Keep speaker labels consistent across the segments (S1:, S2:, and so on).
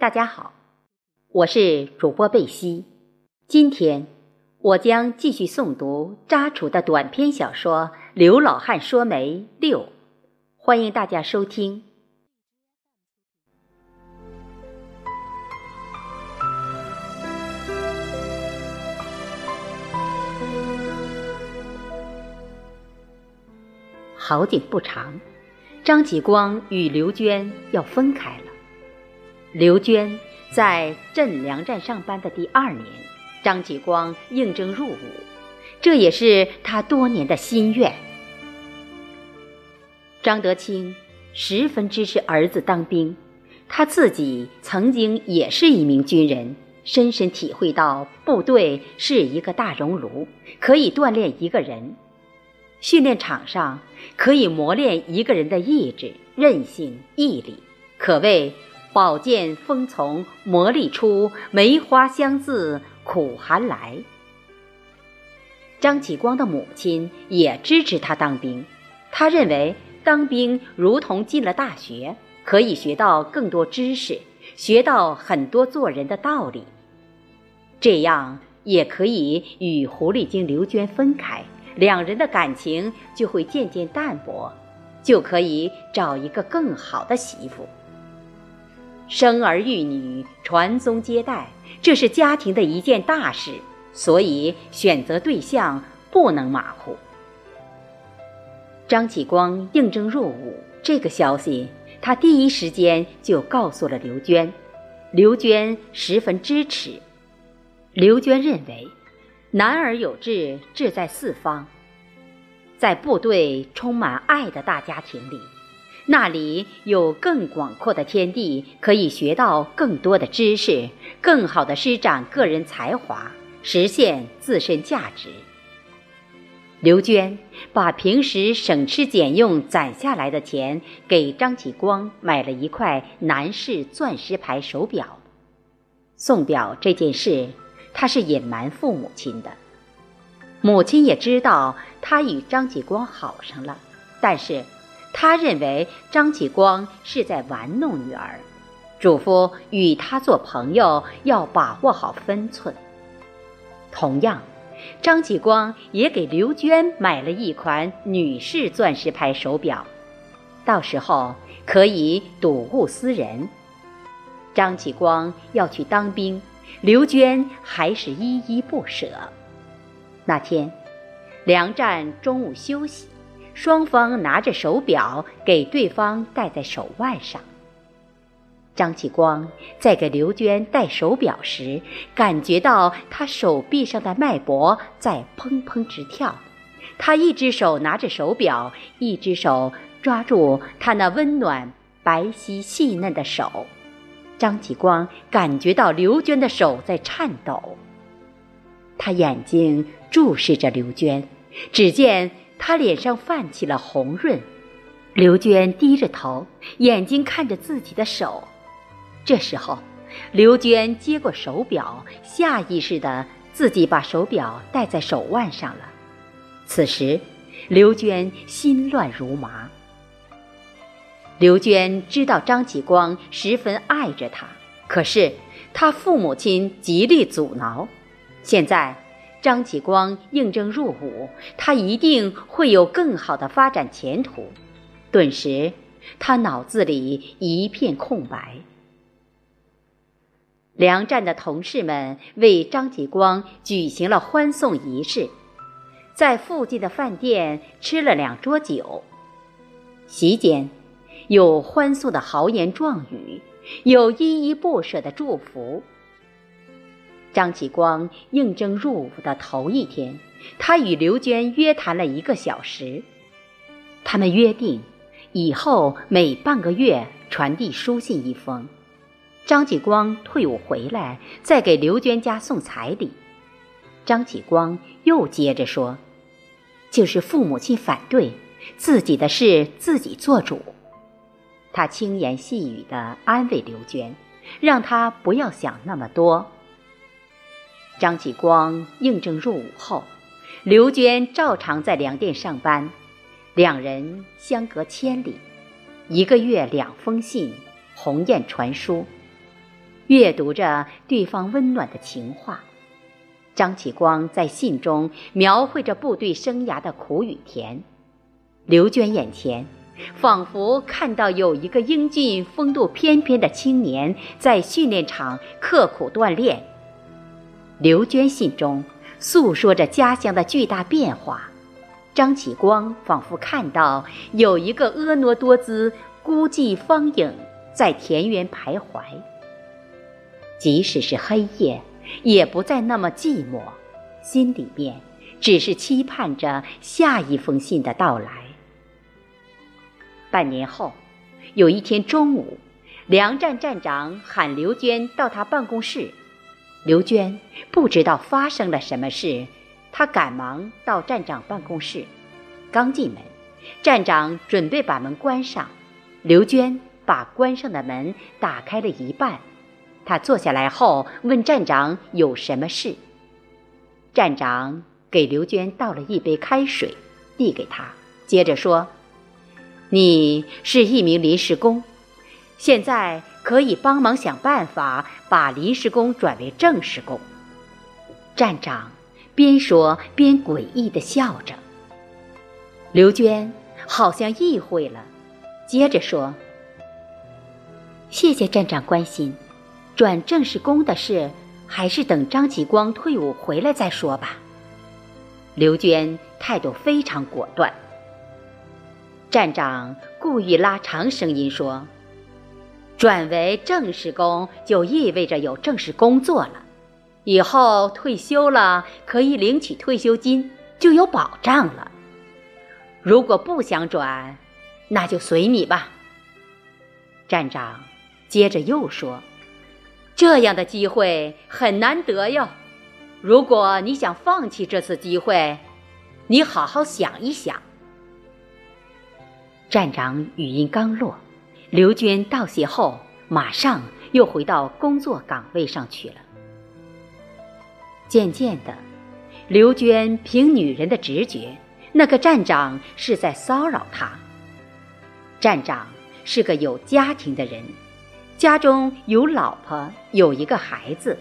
S1: 大家好，我是主播贝西。今天我将继续诵读扎楚的短篇小说《刘老汉说媒六》，欢迎大家收听。好景不长，张启光与刘娟要分开了。刘娟在镇粮站上班的第二年，张启光应征入伍，这也是他多年的心愿。张德清十分支持儿子当兵，他自己曾经也是一名军人，深深体会到部队是一个大熔炉，可以锻炼一个人；训练场上可以磨练一个人的意志、韧性、毅力，可谓。宝剑锋从磨砺出，梅花香自苦寒来。张启光的母亲也支持他当兵，他认为当兵如同进了大学，可以学到更多知识，学到很多做人的道理。这样也可以与狐狸精刘娟分开，两人的感情就会渐渐淡薄，就可以找一个更好的媳妇。生儿育女、传宗接代，这是家庭的一件大事，所以选择对象不能马虎。张启光应征入伍这个消息，他第一时间就告诉了刘娟，刘娟十分支持。刘娟认为，男儿有志，志在四方，在部队充满爱的大家庭里。那里有更广阔的天地，可以学到更多的知识，更好的施展个人才华，实现自身价值。刘娟把平时省吃俭用攒下来的钱给张启光买了一块男士钻石牌手表。送表这件事，他是隐瞒父母亲的，母亲也知道他与张启光好上了，但是。他认为张启光是在玩弄女儿，嘱咐与他做朋友要把握好分寸。同样，张启光也给刘娟买了一款女士钻石牌手表，到时候可以睹物思人。张启光要去当兵，刘娟还是依依不舍。那天，梁战中午休息。双方拿着手表给对方戴在手腕上。张启光在给刘娟戴手表时，感觉到她手臂上的脉搏在砰砰直跳。他一只手拿着手表，一只手抓住她那温暖、白皙、细嫩的手。张启光感觉到刘娟的手在颤抖。他眼睛注视着刘娟，只见。他脸上泛起了红润，刘娟低着头，眼睛看着自己的手。这时候，刘娟接过手表，下意识的自己把手表戴在手腕上了。此时，刘娟心乱如麻。刘娟知道张启光十分爱着她，可是她父母亲极力阻挠。现在。张启光应征入伍，他一定会有更好的发展前途。顿时，他脑子里一片空白。粮站的同事们为张启光举行了欢送仪式，在附近的饭店吃了两桌酒。席间，有欢送的豪言壮语，有依依不舍的祝福。张启光应征入伍的头一天，他与刘娟约谈了一个小时。他们约定，以后每半个月传递书信一封。张启光退伍回来，再给刘娟家送彩礼。张启光又接着说：“就是父母亲反对，自己的事自己做主。”他轻言细语地安慰刘娟，让她不要想那么多。张启光应征入伍后，刘娟照常在粮店上班，两人相隔千里，一个月两封信，鸿雁传书。阅读着对方温暖的情话。张启光在信中描绘着部队生涯的苦与甜，刘娟眼前仿佛看到有一个英俊、风度翩翩的青年在训练场刻苦锻炼。刘娟信中诉说着家乡的巨大变化，张启光仿佛看到有一个婀娜多姿、孤寂芳影在田园徘徊。即使是黑夜。也不再那么寂寞，心里面只是期盼着下一封信的到来。半年后，有一天中午，梁站站长喊刘娟到他办公室。刘娟不知道发生了什么事，她赶忙到站长办公室。刚进门，站长准备把门关上，刘娟把关上的门打开了一半。他坐下来后问站长有什么事。站长给刘娟倒了一杯开水，递给她，接着说：“你是一名临时工，现在可以帮忙想办法把临时工转为正式工。”站长边说边诡异的笑着。刘娟好像意会了，接着说：“谢谢站长关心。”转正式工的事，还是等张启光退伍回来再说吧。刘娟态度非常果断。站长故意拉长声音说：“转为正式工就意味着有正式工作了，以后退休了可以领取退休金，就有保障了。如果不想转，那就随你吧。”站长接着又说。这样的机会很难得哟，如果你想放弃这次机会，你好好想一想。站长语音刚落，刘娟道谢后，马上又回到工作岗位上去了。渐渐的，刘娟凭女人的直觉，那个站长是在骚扰她。站长是个有家庭的人。家中有老婆，有一个孩子，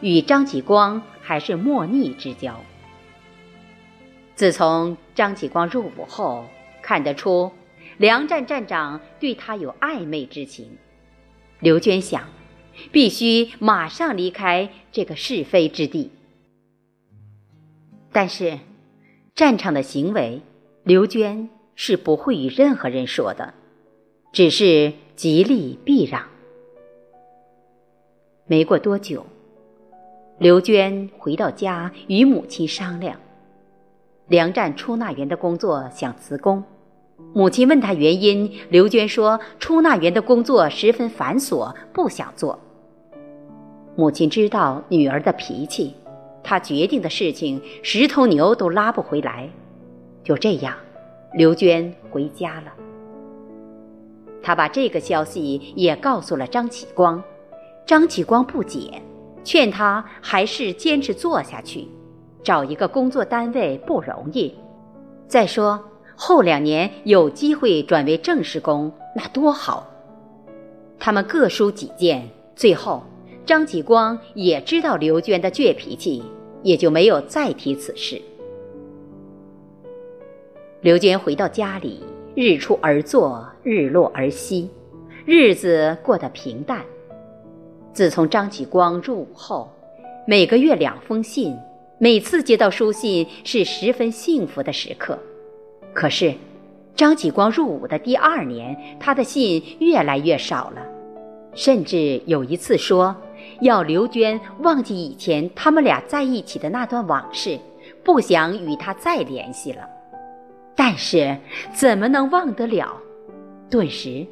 S1: 与张启光还是莫逆之交。自从张启光入伍后，看得出梁站站长对他有暧昧之情。刘娟想，必须马上离开这个是非之地。但是，战场的行为，刘娟是不会与任何人说的，只是极力避让。没过多久，刘娟回到家与母亲商量，梁站出纳员的工作想辞工。母亲问他原因，刘娟说出纳员的工作十分繁琐，不想做。母亲知道女儿的脾气，她决定的事情十头牛都拉不回来。就这样，刘娟回家了。她把这个消息也告诉了张启光。张启光不解，劝他还是坚持做下去，找一个工作单位不容易。再说后两年有机会转为正式工，那多好。他们各抒己见，最后张启光也知道刘娟的倔脾气，也就没有再提此事。刘娟回到家里，日出而作，日落而息，日子过得平淡。自从张启光入伍后，每个月两封信，每次接到书信是十分幸福的时刻。可是，张启光入伍的第二年，他的信越来越少了，甚至有一次说要刘娟忘记以前他们俩在一起的那段往事，不想与他再联系了。但是怎么能忘得了？顿时，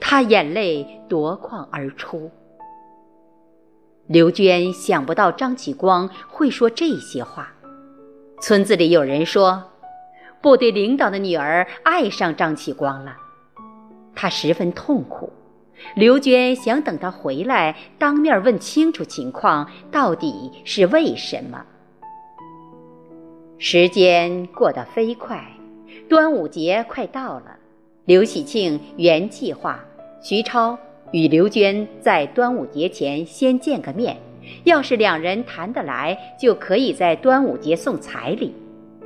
S1: 他眼泪夺眶而出。刘娟想不到张启光会说这些话。村子里有人说，部队领导的女儿爱上张启光了，她十分痛苦。刘娟想等他回来，当面问清楚情况，到底是为什么。时间过得飞快，端午节快到了，刘喜庆原计划，徐超。与刘娟在端午节前先见个面，要是两人谈得来，就可以在端午节送彩礼。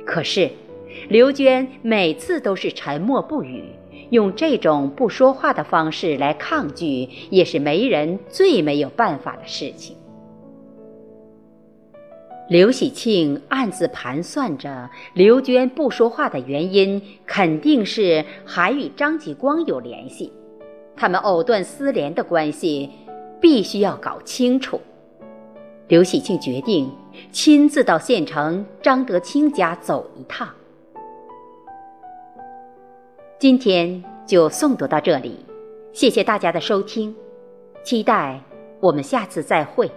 S1: 可是，刘娟每次都是沉默不语，用这种不说话的方式来抗拒，也是媒人最没有办法的事情。刘喜庆暗自盘算着，刘娟不说话的原因，肯定是还与张继光有联系。他们藕断丝连的关系，必须要搞清楚。刘喜庆决定亲自到县城张德清家走一趟。今天就诵读到这里，谢谢大家的收听，期待我们下次再会。